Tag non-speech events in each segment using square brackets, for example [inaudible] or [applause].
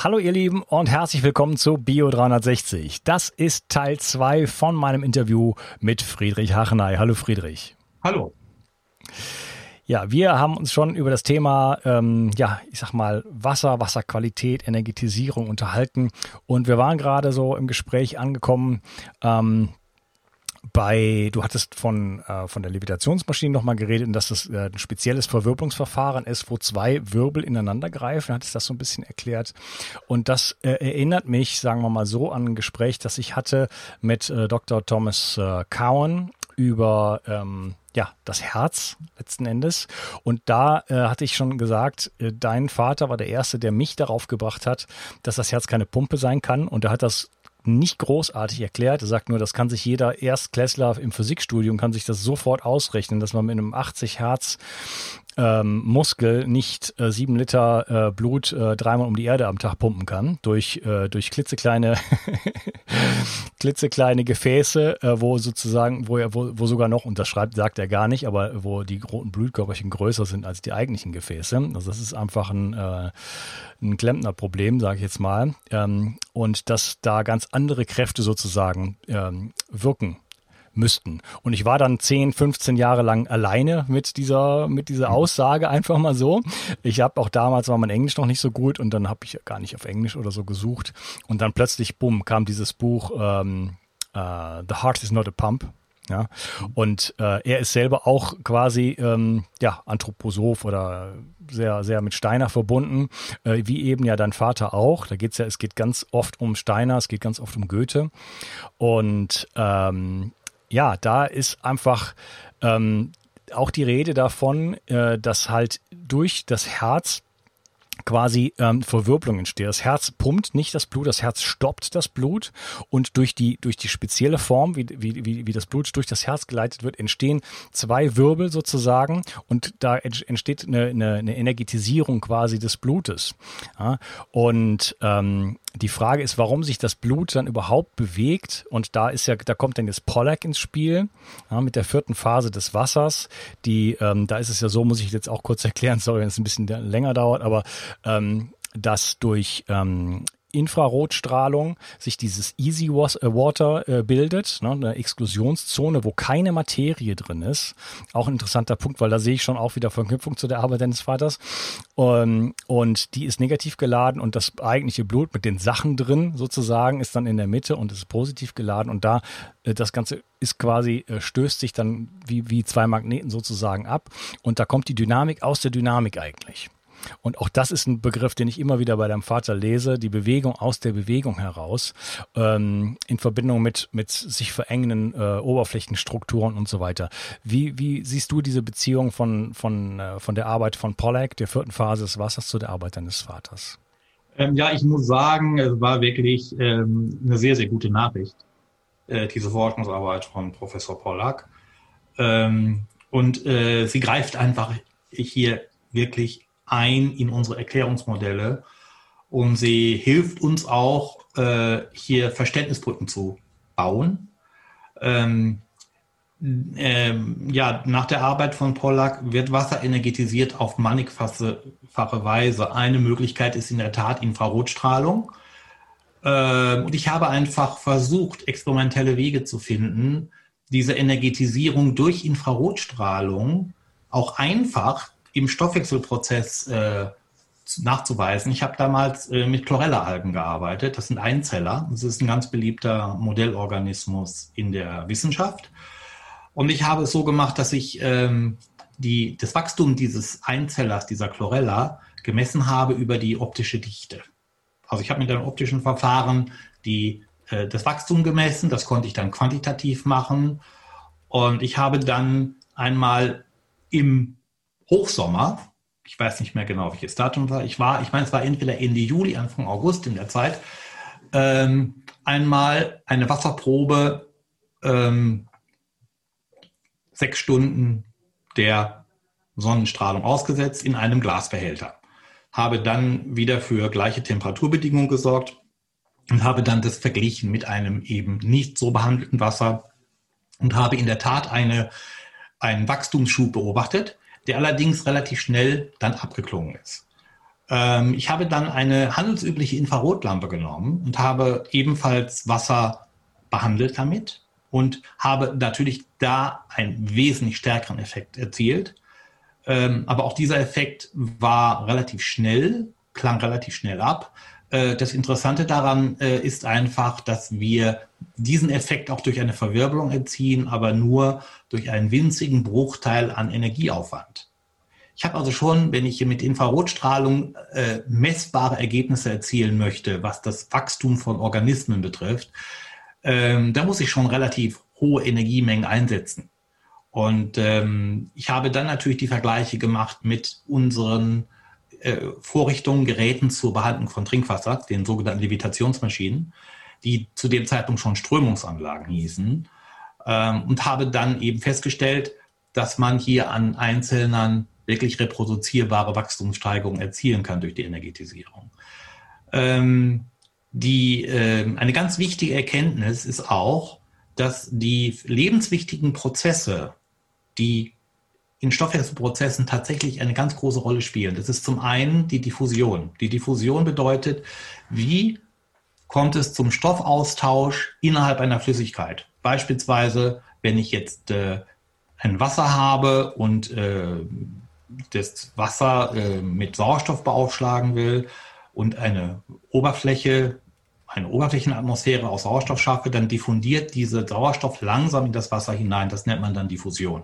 Hallo ihr Lieben und herzlich willkommen zu Bio 360. Das ist Teil 2 von meinem Interview mit Friedrich Hachenay. Hallo Friedrich. Hallo. Ja, wir haben uns schon über das Thema, ähm, ja, ich sag mal, Wasser, Wasserqualität, Energetisierung unterhalten und wir waren gerade so im Gespräch angekommen, ähm, bei, du hattest von, äh, von der Levitationsmaschine nochmal geredet und dass das äh, ein spezielles Verwirbelungsverfahren ist, wo zwei Wirbel ineinander greifen. Hattest das so ein bisschen erklärt. Und das äh, erinnert mich, sagen wir mal so, an ein Gespräch, das ich hatte mit äh, Dr. Thomas äh, Cowan über ähm, ja, das Herz letzten Endes. Und da äh, hatte ich schon gesagt, äh, dein Vater war der Erste, der mich darauf gebracht hat, dass das Herz keine Pumpe sein kann. Und er hat das nicht großartig erklärt. Er sagt nur, das kann sich jeder Erstklässler im Physikstudium kann sich das sofort ausrechnen, dass man mit einem 80 Hertz ähm, Muskel nicht äh, sieben Liter äh, Blut äh, dreimal um die Erde am Tag pumpen kann durch äh, durch klitzekleine [laughs] klitzekleine Gefäße, äh, wo sozusagen wo er wo, wo sogar noch und das schreibt sagt er gar nicht, aber wo die roten Blutkörperchen größer sind als die eigentlichen Gefäße. Also das ist einfach ein äh, ein Klempnerproblem, sage ich jetzt mal, ähm, und dass da ganz andere Kräfte sozusagen ähm, wirken müssten. Und ich war dann 10, 15 Jahre lang alleine mit dieser, mit dieser mhm. Aussage, einfach mal so. Ich habe auch damals war mein Englisch noch nicht so gut und dann habe ich gar nicht auf Englisch oder so gesucht. Und dann plötzlich, bumm, kam dieses Buch ähm, uh, The Heart is not a Pump. Ja, mhm. und äh, er ist selber auch quasi ähm, ja Anthroposoph oder sehr sehr mit Steiner verbunden, äh, wie eben ja dein Vater auch. Da geht's ja, es geht ganz oft um Steiner, es geht ganz oft um Goethe und ähm, ja, da ist einfach ähm, auch die Rede davon, äh, dass halt durch das Herz quasi ähm, Verwirbelung entsteht. Das Herz pumpt nicht das Blut, das Herz stoppt das Blut und durch die, durch die spezielle Form, wie, wie, wie, wie das Blut durch das Herz geleitet wird, entstehen zwei Wirbel sozusagen und da entsteht eine, eine, eine Energetisierung quasi des Blutes. Ja? Und ähm, die Frage ist, warum sich das Blut dann überhaupt bewegt. Und da ist ja, da kommt dann das Pollack ins Spiel, ja, mit der vierten Phase des Wassers. Die, ähm, da ist es ja so, muss ich jetzt auch kurz [laughs] erklären, sorry, wenn es ein bisschen länger dauert, aber ähm, dass durch ähm, Infrarotstrahlung sich dieses Easy äh, Water äh, bildet, ne, eine Exklusionszone, wo keine Materie drin ist. Auch ein interessanter Punkt, weil da sehe ich schon auch wieder Verknüpfung zu der Arbeit deines Vaters. Ähm, und die ist negativ geladen und das eigentliche Blut mit den Sachen drin sozusagen ist dann in der Mitte und ist positiv geladen und da äh, das Ganze ist quasi, stößt sich dann wie, wie zwei Magneten sozusagen ab und da kommt die Dynamik aus der Dynamik eigentlich. Und auch das ist ein Begriff, den ich immer wieder bei deinem Vater lese, die Bewegung aus der Bewegung heraus, ähm, in Verbindung mit, mit sich verengenden äh, Oberflächenstrukturen und so weiter. Wie, wie siehst du diese Beziehung von, von, äh, von der Arbeit von Pollack, der vierten Phase des Wassers, zu der Arbeit deines Vaters? Ähm, ja, ich muss sagen, es war wirklich ähm, eine sehr, sehr gute Nachricht, äh, diese Forschungsarbeit von Professor Pollack. Ähm, und äh, sie greift einfach hier wirklich ein in unsere Erklärungsmodelle und sie hilft uns auch, äh, hier Verständnisbrücken zu bauen. Ähm, ähm, ja, nach der Arbeit von Pollack wird Wasser energetisiert auf mannigfache Weise. Eine Möglichkeit ist in der Tat Infrarotstrahlung. Ähm, und ich habe einfach versucht, experimentelle Wege zu finden, diese Energetisierung durch Infrarotstrahlung auch einfach im Stoffwechselprozess äh, nachzuweisen. Ich habe damals äh, mit Chlorella-Algen gearbeitet. Das sind Einzeller. Das ist ein ganz beliebter Modellorganismus in der Wissenschaft. Und ich habe es so gemacht, dass ich ähm, die, das Wachstum dieses Einzellers, dieser Chlorella, gemessen habe über die optische Dichte. Also ich habe mit einem optischen Verfahren die, äh, das Wachstum gemessen. Das konnte ich dann quantitativ machen. Und ich habe dann einmal im Hochsommer, ich weiß nicht mehr genau, welches Datum war, ich war, ich meine, es war entweder Ende Juli, Anfang August in der Zeit, ähm, einmal eine Wasserprobe ähm, sechs Stunden der Sonnenstrahlung ausgesetzt in einem Glasbehälter. Habe dann wieder für gleiche Temperaturbedingungen gesorgt und habe dann das verglichen mit einem eben nicht so behandelten Wasser und habe in der Tat eine, einen Wachstumsschub beobachtet, der allerdings relativ schnell dann abgeklungen ist. Ähm, ich habe dann eine handelsübliche Infrarotlampe genommen und habe ebenfalls Wasser behandelt damit und habe natürlich da einen wesentlich stärkeren Effekt erzielt. Ähm, aber auch dieser Effekt war relativ schnell, klang relativ schnell ab. Äh, das Interessante daran äh, ist einfach, dass wir diesen Effekt auch durch eine Verwirbelung erzielen, aber nur durch einen winzigen Bruchteil an Energieaufwand. Ich habe also schon, wenn ich mit Infrarotstrahlung äh, messbare Ergebnisse erzielen möchte, was das Wachstum von Organismen betrifft, ähm, da muss ich schon relativ hohe Energiemengen einsetzen. Und ähm, ich habe dann natürlich die Vergleiche gemacht mit unseren Vorrichtungen, Geräten zur Behandlung von Trinkwasser, den sogenannten Levitationsmaschinen, die zu dem Zeitpunkt schon Strömungsanlagen hießen, ähm, und habe dann eben festgestellt, dass man hier an einzelnen wirklich reproduzierbare Wachstumssteigerungen erzielen kann durch die Energetisierung. Ähm, die, äh, eine ganz wichtige Erkenntnis ist auch, dass die lebenswichtigen Prozesse, die in Stoffwechselprozessen tatsächlich eine ganz große Rolle spielen. Das ist zum einen die Diffusion. Die Diffusion bedeutet, wie kommt es zum Stoffaustausch innerhalb einer Flüssigkeit. Beispielsweise, wenn ich jetzt äh, ein Wasser habe und äh, das Wasser äh, mit Sauerstoff beaufschlagen will und eine Oberfläche, eine Oberflächenatmosphäre aus Sauerstoff schaffe, dann diffundiert diese Sauerstoff langsam in das Wasser hinein. Das nennt man dann Diffusion.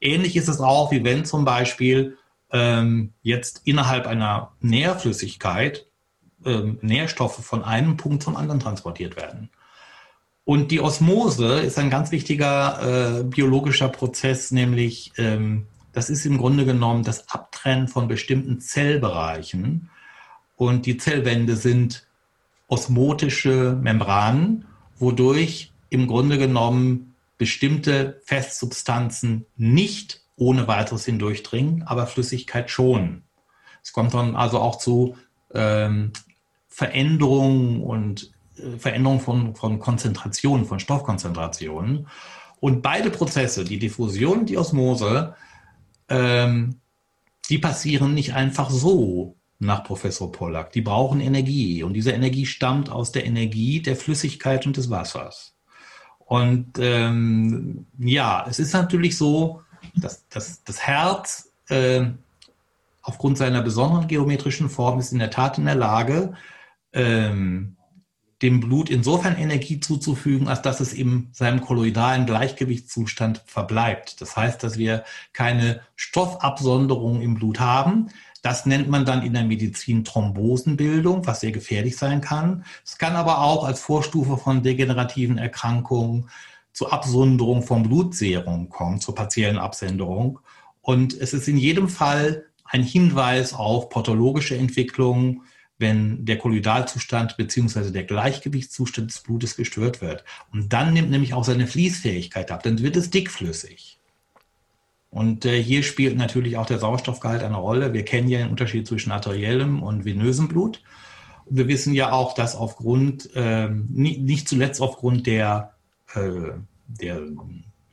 Ähnlich ist es auch, wie wenn zum Beispiel ähm, jetzt innerhalb einer Nährflüssigkeit ähm, Nährstoffe von einem Punkt zum anderen transportiert werden. Und die Osmose ist ein ganz wichtiger äh, biologischer Prozess, nämlich ähm, das ist im Grunde genommen das Abtrennen von bestimmten Zellbereichen. Und die Zellwände sind osmotische Membranen, wodurch im Grunde genommen bestimmte Festsubstanzen nicht ohne weiteres hindurchdringen, aber Flüssigkeit schon. Es kommt dann also auch zu ähm, Veränderungen und äh, Veränderungen von, von Konzentrationen, von Stoffkonzentrationen. Und beide Prozesse, die Diffusion und die Osmose, ähm, die passieren nicht einfach so, nach Professor Pollack. Die brauchen Energie und diese Energie stammt aus der Energie der Flüssigkeit und des Wassers. Und ähm, ja, es ist natürlich so, dass, dass das Herz äh, aufgrund seiner besonderen geometrischen Form ist in der Tat in der Lage, ähm, dem Blut insofern Energie zuzufügen, als dass es in seinem kolloidalen Gleichgewichtszustand verbleibt. Das heißt, dass wir keine Stoffabsonderung im Blut haben. Das nennt man dann in der Medizin Thrombosenbildung, was sehr gefährlich sein kann. Es kann aber auch als Vorstufe von degenerativen Erkrankungen zur Absonderung vom Blutserum kommen, zur partiellen Absenderung. Und es ist in jedem Fall ein Hinweis auf pathologische Entwicklungen, wenn der Kolloidalzustand bzw. der Gleichgewichtszustand des Blutes gestört wird. Und dann nimmt nämlich auch seine Fließfähigkeit ab, dann wird es dickflüssig. Und äh, hier spielt natürlich auch der Sauerstoffgehalt eine Rolle. Wir kennen ja den Unterschied zwischen arteriellem und venösem Blut. Wir wissen ja auch, dass aufgrund, äh, nicht, nicht, zuletzt aufgrund der, äh, der,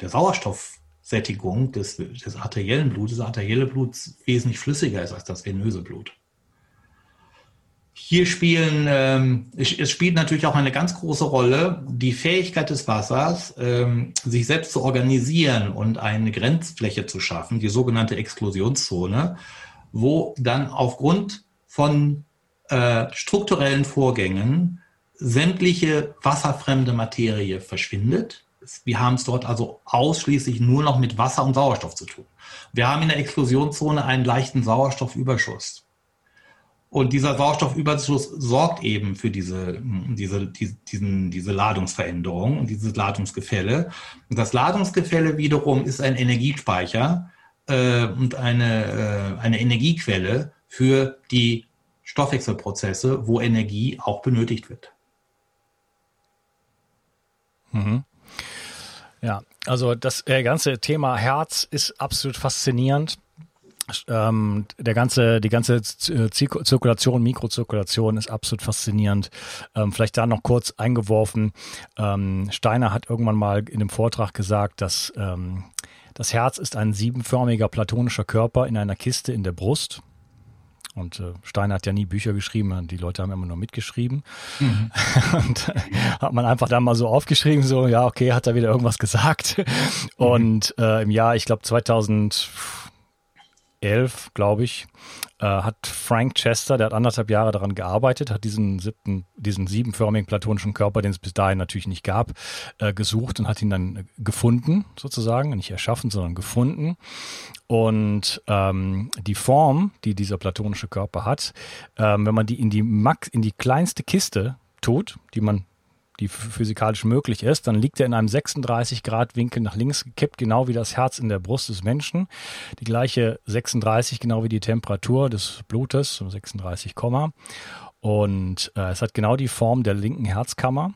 der Sauerstoffsättigung des, des arteriellen Blutes, das arterielle Blut wesentlich flüssiger ist als das venöse Blut. Hier spielen, ähm, es spielt natürlich auch eine ganz große Rolle die Fähigkeit des Wassers, ähm, sich selbst zu organisieren und eine Grenzfläche zu schaffen, die sogenannte Exklusionszone, wo dann aufgrund von äh, strukturellen Vorgängen sämtliche wasserfremde Materie verschwindet. Wir haben es dort also ausschließlich nur noch mit Wasser und Sauerstoff zu tun. Wir haben in der Exklusionszone einen leichten Sauerstoffüberschuss. Und dieser Sauerstoffüberschuss sorgt eben für diese, diese, die, diesen, diese Ladungsveränderung und dieses Ladungsgefälle. Und das Ladungsgefälle wiederum ist ein Energiespeicher äh, und eine, äh, eine Energiequelle für die Stoffwechselprozesse, wo Energie auch benötigt wird. Mhm. Ja, also das äh, ganze Thema Herz ist absolut faszinierend ähm, der ganze, die ganze äh, Zirkulation, Mikrozirkulation ist absolut faszinierend. Ähm, vielleicht da noch kurz eingeworfen. Ähm, Steiner hat irgendwann mal in dem Vortrag gesagt, dass ähm, das Herz ist ein siebenförmiger platonischer Körper in einer Kiste in der Brust. Und äh, Steiner hat ja nie Bücher geschrieben, die Leute haben immer nur mitgeschrieben. Mhm. [laughs] Und äh, hat man einfach da mal so aufgeschrieben, so, ja, okay, hat er wieder irgendwas gesagt. Mhm. Und äh, im Jahr, ich glaube 2000 2011, glaube ich, äh, hat Frank Chester, der hat anderthalb Jahre daran gearbeitet, hat diesen siebten, diesen siebenförmigen platonischen Körper, den es bis dahin natürlich nicht gab, äh, gesucht und hat ihn dann gefunden, sozusagen, nicht erschaffen, sondern gefunden. Und ähm, die Form, die dieser platonische Körper hat, ähm, wenn man die in die Max, in die kleinste Kiste tut, die man die physikalisch möglich ist, dann liegt er in einem 36 Grad Winkel nach links gekippt, genau wie das Herz in der Brust des Menschen. Die gleiche 36, genau wie die Temperatur des Blutes, 36, und äh, es hat genau die Form der linken Herzkammer.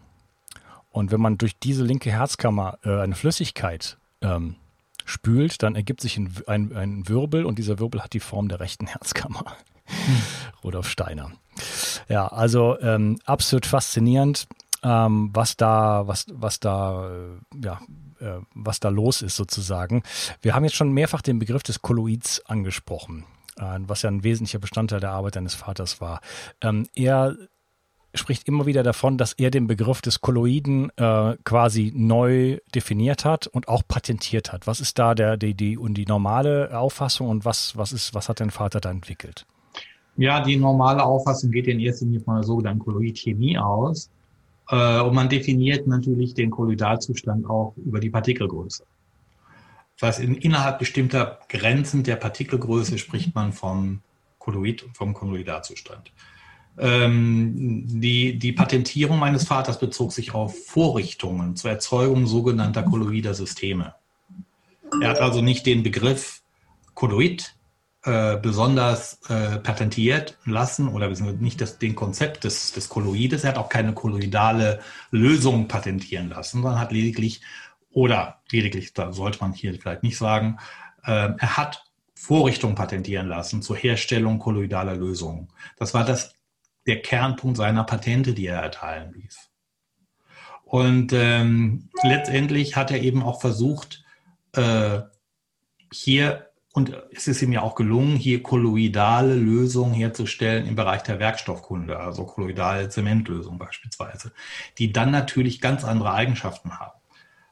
Und wenn man durch diese linke Herzkammer äh, eine Flüssigkeit ähm, spült, dann ergibt sich ein, ein, ein, Wirbel und dieser Wirbel hat die Form der rechten Herzkammer. Hm. [laughs] Rudolf Steiner. Ja, also ähm, absolut faszinierend ähm, was da, was, was da, äh, ja, äh, was da los ist sozusagen. Wir haben jetzt schon mehrfach den Begriff des Kolloids angesprochen, äh, was ja ein wesentlicher Bestandteil der Arbeit deines Vaters war. Ähm, er spricht immer wieder davon, dass er den Begriff des Kolloiden äh, quasi neu definiert hat und auch patentiert hat. Was ist da der, die, die, und die normale Auffassung und was, was ist, was hat dein Vater da entwickelt? Ja, die normale Auffassung geht in erster Linie von der sogenannten Kolloidchemie aus. Äh, und man definiert natürlich den Kolloidalzustand auch über die Partikelgröße. Das heißt, in, innerhalb bestimmter Grenzen der Partikelgröße spricht man vom Kolloid, vom Kolloidalzustand. Ähm, die, die Patentierung meines Vaters bezog sich auf Vorrichtungen zur Erzeugung sogenannter kolloider Systeme. Er hat also nicht den Begriff Kolloid äh, besonders äh, patentiert lassen oder nicht das, den Konzept des, des Kolloides. Er hat auch keine kolloidale Lösung patentieren lassen, sondern hat lediglich, oder lediglich, da sollte man hier vielleicht nicht sagen, äh, er hat Vorrichtungen patentieren lassen zur Herstellung kolloidaler Lösungen. Das war das, der Kernpunkt seiner Patente, die er erteilen ließ. Und ähm, letztendlich hat er eben auch versucht, äh, hier und es ist ihm ja auch gelungen, hier kolloidale Lösungen herzustellen im Bereich der Werkstoffkunde, also kolloidale Zementlösungen beispielsweise, die dann natürlich ganz andere Eigenschaften haben.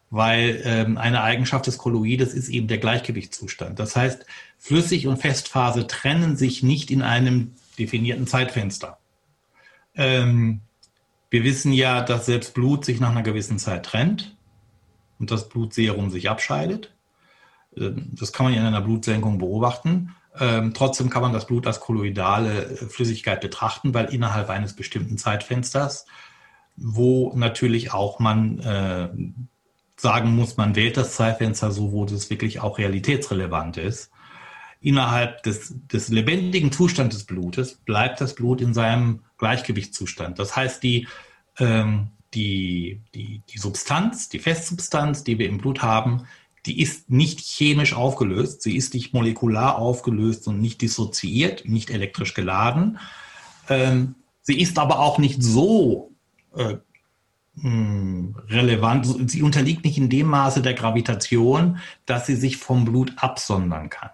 Weil ähm, eine Eigenschaft des Kolloides ist eben der Gleichgewichtszustand. Das heißt, Flüssig- und Festphase trennen sich nicht in einem definierten Zeitfenster. Ähm, wir wissen ja, dass selbst Blut sich nach einer gewissen Zeit trennt und das Blutserum sich abscheidet. Ähm, das kann man in einer Blutsenkung beobachten. Ähm, trotzdem kann man das Blut als kolloidale äh, Flüssigkeit betrachten, weil innerhalb eines bestimmten Zeitfensters, wo natürlich auch man äh, sagen muss, man wählt das Zeitfenster so, wo das wirklich auch realitätsrelevant ist. Innerhalb des, des lebendigen Zustands des Blutes bleibt das Blut in seinem Gleichgewichtszustand. Das heißt, die, ähm, die, die, die Substanz, die Festsubstanz, die wir im Blut haben, die ist nicht chemisch aufgelöst, sie ist nicht molekular aufgelöst und nicht dissoziiert, nicht elektrisch geladen. Ähm, sie ist aber auch nicht so äh, hm, relevant, sie unterliegt nicht in dem Maße der Gravitation, dass sie sich vom Blut absondern kann.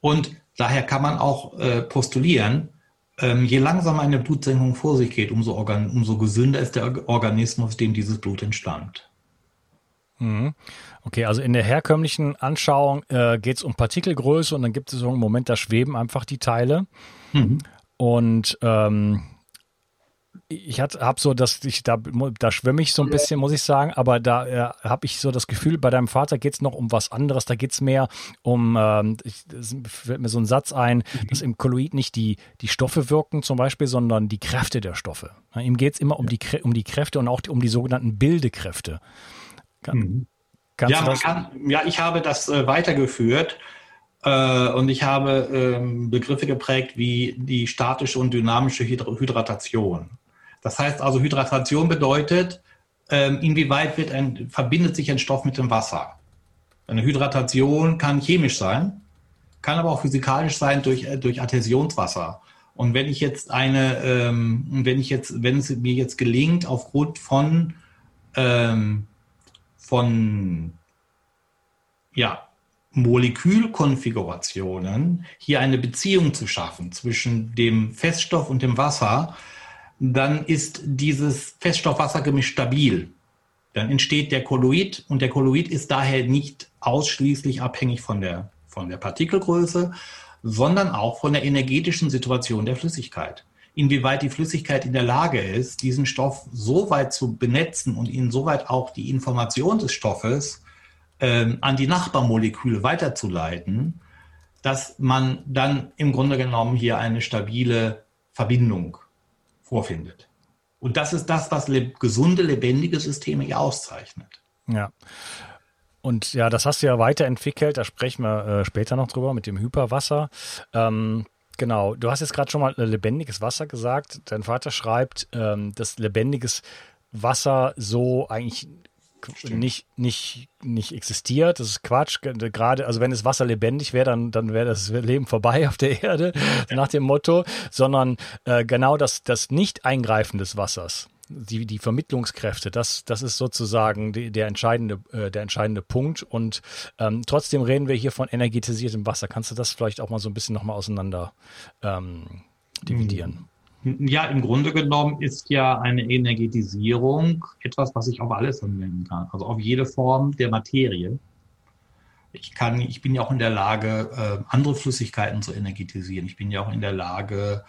Und daher kann man auch äh, postulieren, ähm, je langsamer eine Blutsenkung vor sich geht, umso, organ umso gesünder ist der Organismus, dem dieses Blut entstammt. Mhm. Okay, also in der herkömmlichen Anschauung äh, geht es um Partikelgröße und dann gibt es so einen Moment, da schweben einfach die Teile. Mhm. Und ähm, ich habe so, dass ich da, da schwimme ich so ein bisschen, muss ich sagen, aber da äh, habe ich so das Gefühl, bei deinem Vater geht es noch um was anderes. Da geht es mehr um, ähm, ich, fällt mir so ein Satz ein, mhm. dass im Kolloid nicht die, die Stoffe wirken zum Beispiel, sondern die Kräfte der Stoffe. Ja, ihm geht es immer um, die, um die Kräfte und auch um die sogenannten Bildekräfte. Kann, mhm. ja, man kann, ja, ich habe das äh, weitergeführt äh, und ich habe ähm, Begriffe geprägt wie die statische und dynamische Hydratation. Das heißt also, Hydratation bedeutet, ähm, inwieweit wird ein, verbindet sich ein Stoff mit dem Wasser. Eine Hydratation kann chemisch sein, kann aber auch physikalisch sein durch, äh, durch Adhäsionswasser. Und wenn ich jetzt eine, ähm, wenn ich jetzt, wenn es mir jetzt gelingt, aufgrund von ähm, von ja, Molekülkonfigurationen hier eine Beziehung zu schaffen zwischen dem Feststoff und dem Wasser, dann ist dieses Feststoff-Wasser-Gemisch stabil. Dann entsteht der Kolloid und der Kolloid ist daher nicht ausschließlich abhängig von der, von der Partikelgröße, sondern auch von der energetischen Situation der Flüssigkeit inwieweit die Flüssigkeit in der Lage ist, diesen Stoff so weit zu benetzen und ihnen soweit auch die Information des Stoffes ähm, an die Nachbarmoleküle weiterzuleiten, dass man dann im Grunde genommen hier eine stabile Verbindung vorfindet. Und das ist das, was le gesunde, lebendige Systeme hier auszeichnet. Ja. Und ja, das hast du ja weiterentwickelt, da sprechen wir äh, später noch drüber mit dem Hyperwasser. Ähm, Genau, du hast jetzt gerade schon mal lebendiges Wasser gesagt. Dein Vater schreibt, ähm, dass lebendiges Wasser so eigentlich nicht, nicht, nicht existiert. Das ist Quatsch. Gerade, also wenn das Wasser lebendig wäre, dann, dann wäre das Leben vorbei auf der Erde, ja. [laughs] nach dem Motto, sondern äh, genau das, das Nicht-Eingreifen des Wassers die, die Vermittlungskräfte, das, das ist sozusagen die, der, entscheidende, äh, der entscheidende Punkt. Und ähm, trotzdem reden wir hier von energetisiertem Wasser. Kannst du das vielleicht auch mal so ein bisschen nochmal auseinander ähm, dividieren? Ja, im Grunde genommen ist ja eine Energetisierung etwas, was ich auf alles anwenden kann. Also auf jede Form der Materie. Ich kann, ich bin ja auch in der Lage, äh, andere Flüssigkeiten zu energetisieren. Ich bin ja auch in der Lage,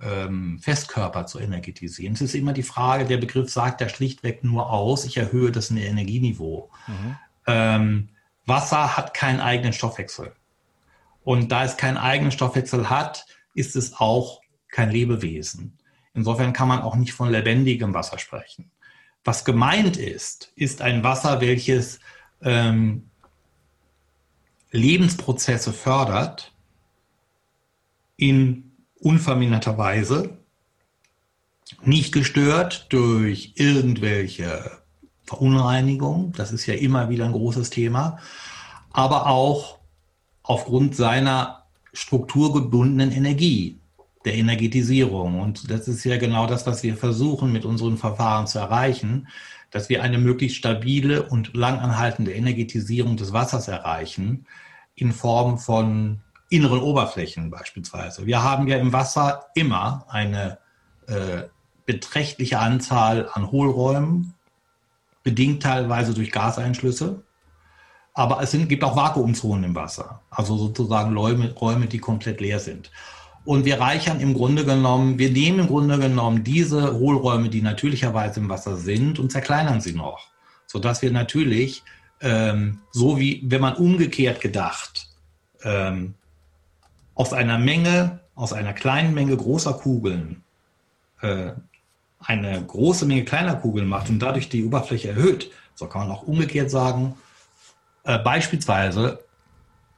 ähm, Festkörper zu energetisieren. Es ist immer die Frage, der Begriff sagt ja schlichtweg nur aus, ich erhöhe das Energieniveau. Mhm. Ähm, Wasser hat keinen eigenen Stoffwechsel. Und da es keinen eigenen Stoffwechsel hat, ist es auch kein Lebewesen. Insofern kann man auch nicht von lebendigem Wasser sprechen. Was gemeint ist, ist ein Wasser, welches ähm, Lebensprozesse fördert in unverminderterweise, nicht gestört durch irgendwelche Verunreinigungen, das ist ja immer wieder ein großes Thema, aber auch aufgrund seiner strukturgebundenen Energie, der Energetisierung. Und das ist ja genau das, was wir versuchen mit unseren Verfahren zu erreichen, dass wir eine möglichst stabile und langanhaltende Energetisierung des Wassers erreichen, in Form von inneren Oberflächen beispielsweise. Wir haben ja im Wasser immer eine äh, beträchtliche Anzahl an Hohlräumen, bedingt teilweise durch Gaseinschlüsse. Aber es sind, gibt auch Vakuumzonen im Wasser, also sozusagen Räume, Räume, die komplett leer sind. Und wir reichern im Grunde genommen, wir nehmen im Grunde genommen diese Hohlräume, die natürlicherweise im Wasser sind, und zerkleinern sie noch, sodass wir natürlich, ähm, so wie wenn man umgekehrt gedacht, ähm, aus einer Menge, aus einer kleinen Menge großer Kugeln äh, eine große Menge kleiner Kugeln macht und dadurch die Oberfläche erhöht, so kann man auch umgekehrt sagen, äh, beispielsweise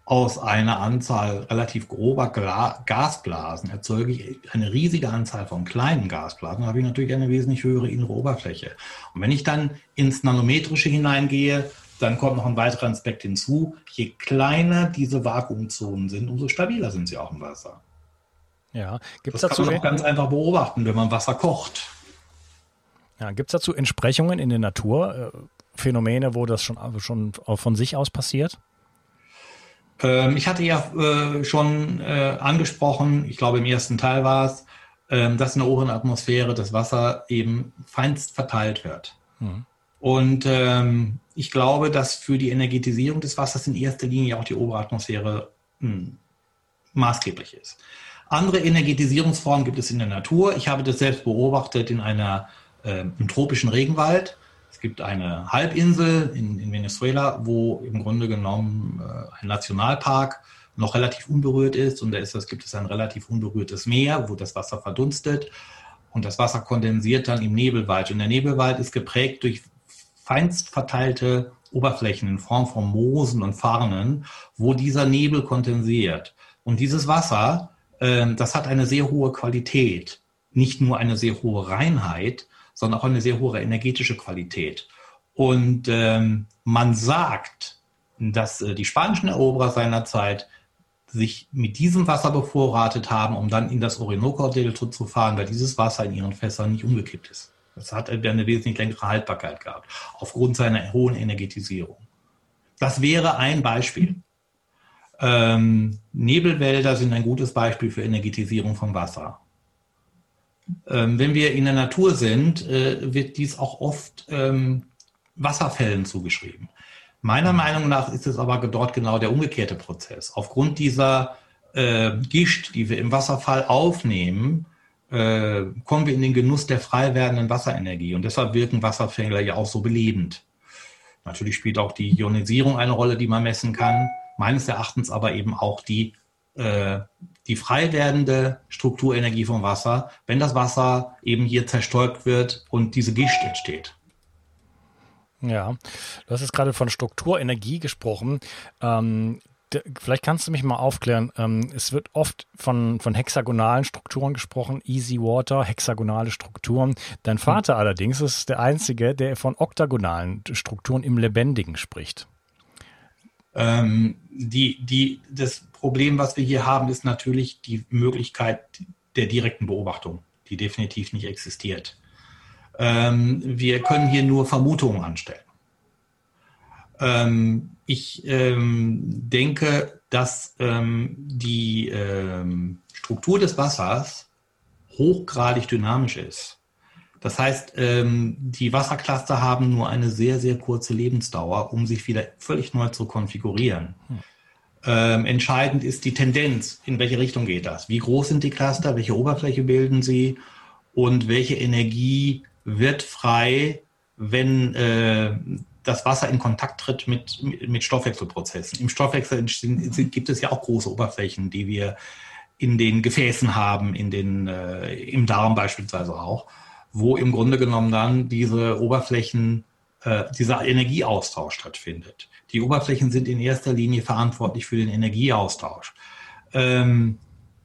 aus einer Anzahl relativ grober Gla Gasblasen erzeuge ich eine riesige Anzahl von kleinen Gasblasen, habe ich natürlich eine wesentlich höhere innere Oberfläche. Und wenn ich dann ins Nanometrische hineingehe, dann kommt noch ein weiterer Aspekt hinzu. Je kleiner diese Vakuumzonen sind, umso stabiler sind sie auch im Wasser. Ja, gibt es dazu kann man auch ganz einfach beobachten, wenn man Wasser kocht. Ja, gibt es dazu Entsprechungen in der Natur, äh, Phänomene, wo das schon, schon von sich aus passiert? Ähm, ich hatte ja äh, schon äh, angesprochen, ich glaube im ersten Teil war es, äh, dass in der oberen Atmosphäre das Wasser eben feinst verteilt wird. Mhm. Und ähm, ich glaube, dass für die Energetisierung des Wassers in erster Linie auch die obere Atmosphäre mh, hm, maßgeblich ist. Andere Energetisierungsformen gibt es in der Natur. Ich habe das selbst beobachtet in einer äh, im tropischen Regenwald. Es gibt eine Halbinsel in, in Venezuela, wo im Grunde genommen äh, ein Nationalpark noch relativ unberührt ist und da ist, das gibt es ein relativ unberührtes Meer, wo das Wasser verdunstet und das Wasser kondensiert dann im Nebelwald. Und der Nebelwald ist geprägt durch feinst verteilte Oberflächen in Form von Moosen und Farnen, wo dieser Nebel kondensiert. Und dieses Wasser, äh, das hat eine sehr hohe Qualität, nicht nur eine sehr hohe Reinheit, sondern auch eine sehr hohe energetische Qualität. Und ähm, man sagt, dass äh, die spanischen Eroberer seinerzeit sich mit diesem Wasser bevorratet haben, um dann in das Orinoco-Delta zu fahren, weil dieses Wasser in ihren Fässern nicht umgekippt ist. Das hat eine wesentlich längere Haltbarkeit gehabt, aufgrund seiner hohen Energetisierung. Das wäre ein Beispiel. Ähm, Nebelwälder sind ein gutes Beispiel für Energetisierung von Wasser. Ähm, wenn wir in der Natur sind, äh, wird dies auch oft ähm, Wasserfällen zugeschrieben. Meiner. Meinung nach ist es aber dort genau der umgekehrte Prozess. Aufgrund dieser äh, Gischt, die wir im Wasserfall aufnehmen, äh, kommen wir in den Genuss der frei werdenden Wasserenergie. Und deshalb wirken Wasserfälle ja auch so belebend. Natürlich spielt auch die Ionisierung eine Rolle, die man messen kann. Meines Erachtens aber eben auch die äh, die frei werdende Strukturenergie vom Wasser, wenn das Wasser eben hier zerstäubt wird und diese Gischt entsteht. Ja, du hast jetzt gerade von Strukturenergie gesprochen. Ähm, vielleicht kannst du mich mal aufklären. Ähm, es wird oft von, von hexagonalen Strukturen gesprochen, Easy Water, hexagonale Strukturen. Dein Vater hm. allerdings ist der Einzige, der von oktagonalen Strukturen im Lebendigen spricht. Ähm, die, die, das Problem, was wir hier haben, ist natürlich die Möglichkeit der direkten Beobachtung, die definitiv nicht existiert. Ähm, wir können hier nur Vermutungen anstellen. Ähm, ich ähm, denke, dass ähm, die ähm, Struktur des Wassers hochgradig dynamisch ist. Das heißt, ähm, die Wassercluster haben nur eine sehr, sehr kurze Lebensdauer, um sich wieder völlig neu zu konfigurieren. Hm. Ähm, entscheidend ist die Tendenz, in welche Richtung geht das? Wie groß sind die Cluster? Welche Oberfläche bilden sie? Und welche Energie wird frei, wenn äh, das Wasser in Kontakt tritt mit, mit Stoffwechselprozessen? Im Stoffwechsel gibt es ja auch große Oberflächen, die wir in den Gefäßen haben, in den, äh, im Darm beispielsweise auch wo im Grunde genommen dann diese Oberflächen, äh, dieser Energieaustausch stattfindet. Die Oberflächen sind in erster Linie verantwortlich für den Energieaustausch. Ähm,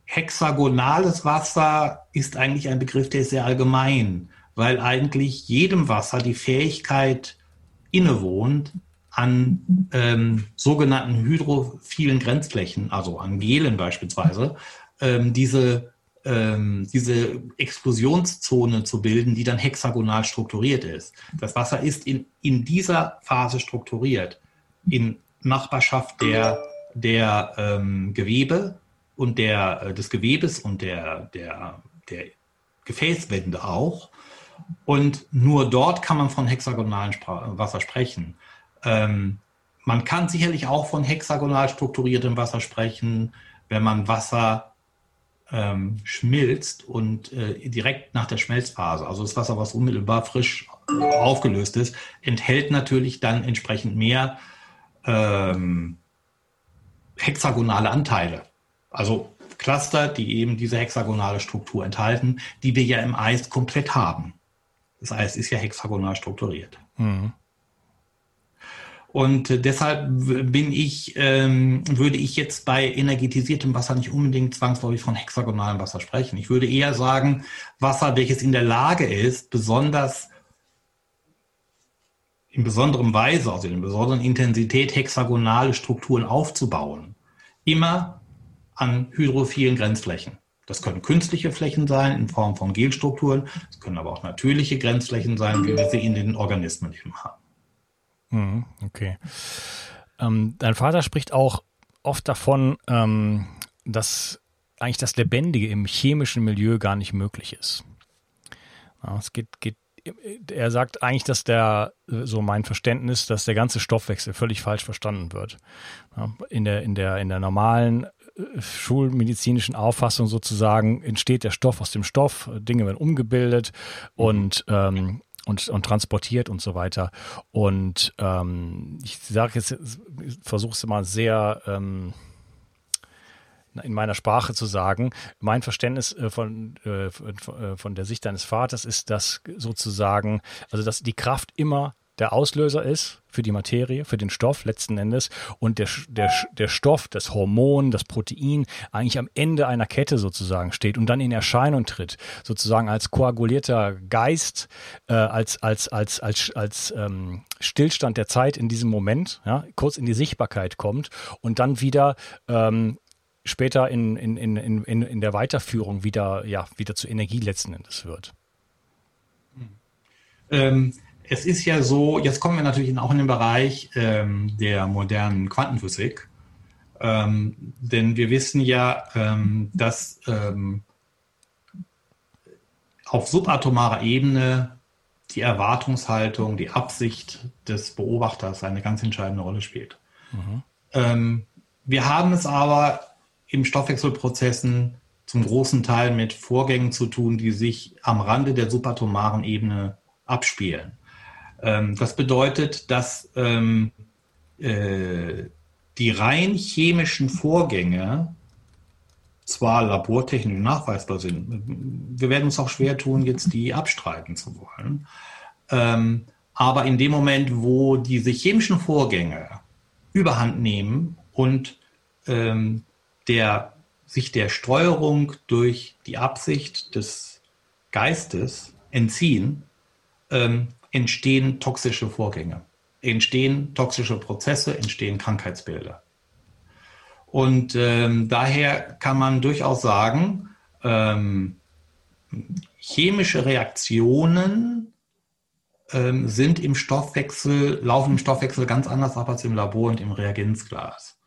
hexagonales Wasser ist eigentlich ein Begriff, der ist sehr allgemein, weil eigentlich jedem Wasser die Fähigkeit innewohnt, an ähm, sogenannten hydrophilen Grenzflächen, also an Gelen beispielsweise, ähm, diese ähm, diese Explosionszone zu bilden, die dann hexagonal strukturiert ist. Das Wasser ist in, in dieser Phase strukturiert, in Nachbarschaft der der ähm, Gewebe und der, äh, des Gewebes und der, der, der Gefäßwände auch. Und nur dort kann man von hexagonalen Spra Wasser sprechen. Ähm, man kann sicherlich auch von hexagonal strukturiertem Wasser sprechen, wenn man Wasser ähm, schmilzt und äh, direkt nach der Schmelzphase, also das Wasser, was unmittelbar frisch aufgelöst ist, enthält natürlich dann entsprechend mehr ähm, hexagonale Anteile. Also Cluster, die eben diese hexagonale Struktur enthalten, die wir ja im Eis komplett haben. Das Eis ist ja hexagonal strukturiert. Mhm. Und äh, deshalb bin ich, ähm, würde ich jetzt bei energetisiertem Wasser nicht unbedingt zwangsläufig von hexagonalem Wasser sprechen. Ich würde eher sagen, Wasser, welches in der Lage ist, besonders in besonderem Weise, also in besonderen Intensität hexagonale Strukturen aufzubauen. Immer an hydrophilen Grenzflächen. Das können künstliche Flächen sein in Form von Gelstrukturen. Es können aber auch natürliche Grenzflächen sein, wie wir sie in den Organismen eben haben. Mhm, okay. Ähm, dein Vater spricht auch oft davon, ähm, dass eigentlich das Lebendige im chemischen Milieu gar nicht möglich ist. Ja, es geht, geht, er sagt eigentlich, dass der, so mein Verständnis, dass der ganze Stoffwechsel völlig falsch verstanden wird. Ja, in, der, in, der, in der normalen schulmedizinischen Auffassung sozusagen entsteht der Stoff aus dem Stoff, Dinge werden umgebildet und ähm, und, und transportiert und so weiter. Und ähm, ich sage jetzt, versuche es mal sehr ähm, in meiner Sprache zu sagen. Mein Verständnis äh, von, äh, äh, von der Sicht deines Vaters ist, dass sozusagen, also dass die Kraft immer der Auslöser ist für die Materie, für den Stoff letzten Endes. Und der, der, der Stoff, das Hormon, das Protein eigentlich am Ende einer Kette sozusagen steht und dann in Erscheinung tritt, sozusagen als koagulierter Geist, äh, als, als, als, als, als ähm, Stillstand der Zeit in diesem Moment, ja, kurz in die Sichtbarkeit kommt und dann wieder ähm, später in, in, in, in, in der Weiterführung wieder, ja, wieder zur Energie letzten Endes wird. Ähm, es ist ja so, jetzt kommen wir natürlich auch in den Bereich ähm, der modernen Quantenphysik. Ähm, denn wir wissen ja, ähm, dass ähm, auf subatomarer Ebene die Erwartungshaltung, die Absicht des Beobachters eine ganz entscheidende Rolle spielt. Mhm. wir haben es aber im Stoffwechselprozessen zum großen Teil mit Vorgängen zu tun, die sich am Rande der subatomaren Ebene abspielen. Ähm, das bedeutet, dass ähm, äh, die rein chemischen Vorgänge zwar labortechnisch nachweisbar sind, wir werden uns auch schwer tun, jetzt die abstreiten zu wollen, ähm, aber in dem Moment, wo diese chemischen Vorgänge überhand nehmen und ähm, der, sich der Steuerung durch die Absicht des Geistes entziehen, ähm, entstehen toxische Vorgänge, entstehen toxische Prozesse, entstehen Krankheitsbilder. Und ähm, daher kann man durchaus sagen, ähm, chemische Reaktionen ähm, sind im Stoffwechsel, laufen im Stoffwechsel ganz anders ab als im Labor und im Reagenzglas.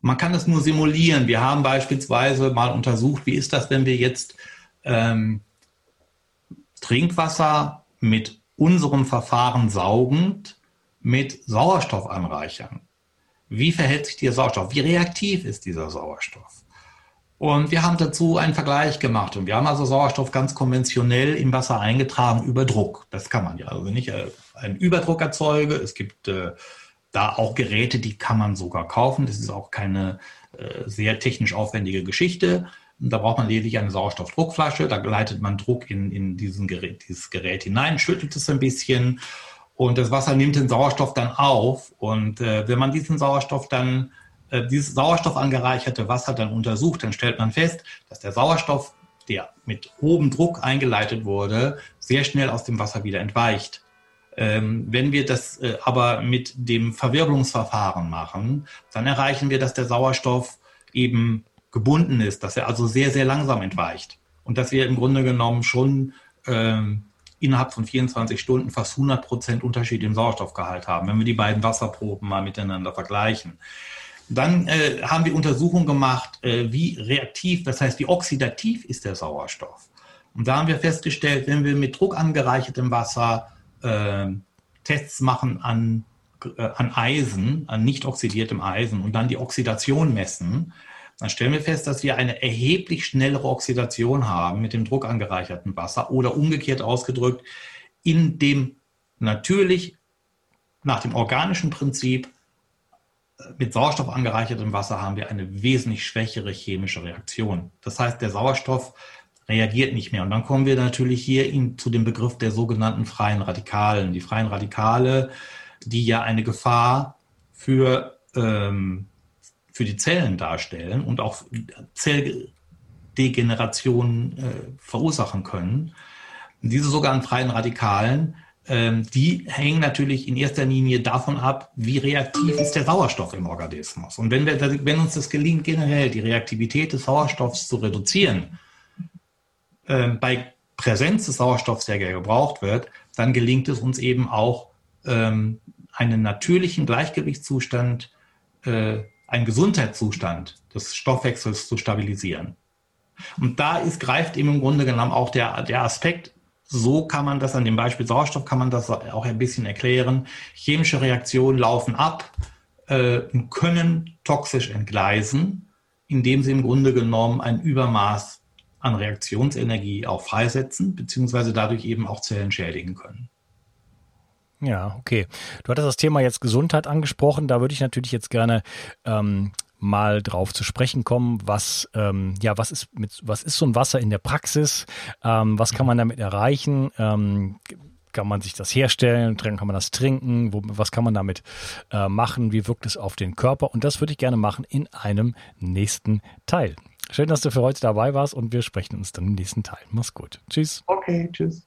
Man kann es nur simulieren. Wir haben beispielsweise mal untersucht, wie ist das, wenn wir jetzt ähm, Trinkwasser mit unserem Verfahren saugend mit Sauerstoff anreichern. Wie verhält sich dieser Sauerstoff? Wie reaktiv ist dieser Sauerstoff? Und wir haben dazu einen Vergleich gemacht. Und wir haben also Sauerstoff ganz konventionell im Wasser eingetragen über Druck. Das kann man ja. Also wenn ich äh, einen Überdruck erzeuge, es gibt äh, da auch Geräte, die kann man sogar kaufen. Das ist auch keine äh, sehr technisch aufwendige Geschichte. Da braucht man lediglich eine Sauerstoffdruckflasche. Da leitet man Druck in, in diesen Gerät, dieses Gerät hinein, schüttelt es ein bisschen und das Wasser nimmt den Sauerstoff dann auf. Und äh, wenn man diesen Sauerstoff dann, äh, dieses Sauerstoff angereicherte Wasser dann untersucht, dann stellt man fest, dass der Sauerstoff, der mit hohem Druck eingeleitet wurde, sehr schnell aus dem Wasser wieder entweicht. Ähm, wenn wir das äh, aber mit dem Verwirbelungsverfahren machen, dann erreichen wir, dass der Sauerstoff eben gebunden ist, dass er also sehr, sehr langsam entweicht. Und dass wir im Grunde genommen schon ähm, innerhalb von 24 Stunden fast 100 Prozent Unterschied im Sauerstoffgehalt haben, wenn wir die beiden Wasserproben mal miteinander vergleichen. Dann äh, haben wir Untersuchungen gemacht, äh, wie reaktiv, das heißt, wie oxidativ ist der Sauerstoff. Und da haben wir festgestellt, wenn wir mit Druck angereichertem Wasser äh, Tests machen an, äh, an Eisen, an nicht oxidiertem Eisen und dann die Oxidation messen, dann stellen wir fest, dass wir eine erheblich schnellere Oxidation haben mit dem Druck angereicherten Wasser oder umgekehrt ausgedrückt, in dem natürlich nach dem organischen Prinzip mit Sauerstoff angereichertem Wasser haben wir eine wesentlich schwächere chemische Reaktion. Das heißt, der Sauerstoff reagiert nicht mehr. Und dann kommen wir natürlich hier in, zu dem Begriff der sogenannten freien Radikalen. Die freien Radikale, die ja eine Gefahr für, ähm, für die Zellen darstellen und auch Zelldegeneration äh, verursachen können. diese sogenannten freien Radikalen ähm, die hängen natürlich in erster Linie davon ab, wie reaktiv ist der Sauerstoff im Organismus. Und wenn, wir, wenn uns das gelingt, generell die Reaktivität des Sauerstoffs zu reduzieren, äh, bei Präsenz des Sauerstoffs, der gebraucht wird, dann gelingt es uns eben auch, ähm, einen natürlichen Gleichgewichtszustand, äh, einen Gesundheitszustand des Stoffwechsels zu stabilisieren. Und da ist, greift eben im Grunde genommen auch der, der Aspekt so kann man das an dem Beispiel Sauerstoff kann man das auch ein bisschen erklären. Chemische Reaktionen laufen ab äh, und können toxisch entgleisen, indem sie im Grunde genommen ein Übermaß an Reaktionsenergie auch freisetzen, beziehungsweise dadurch eben auch Zellen schädigen können. Ja, okay. Du hattest das Thema jetzt Gesundheit angesprochen. Da würde ich natürlich jetzt gerne ähm, mal drauf zu sprechen kommen, was ähm, ja was ist mit was ist so ein Wasser in der Praxis, ähm, was kann man damit erreichen, ähm, kann man sich das herstellen, kann man das trinken, wo, was kann man damit äh, machen, wie wirkt es auf den Körper und das würde ich gerne machen in einem nächsten Teil. Schön, dass du für heute dabei warst und wir sprechen uns dann im nächsten Teil. Mach's gut. Tschüss. Okay, tschüss.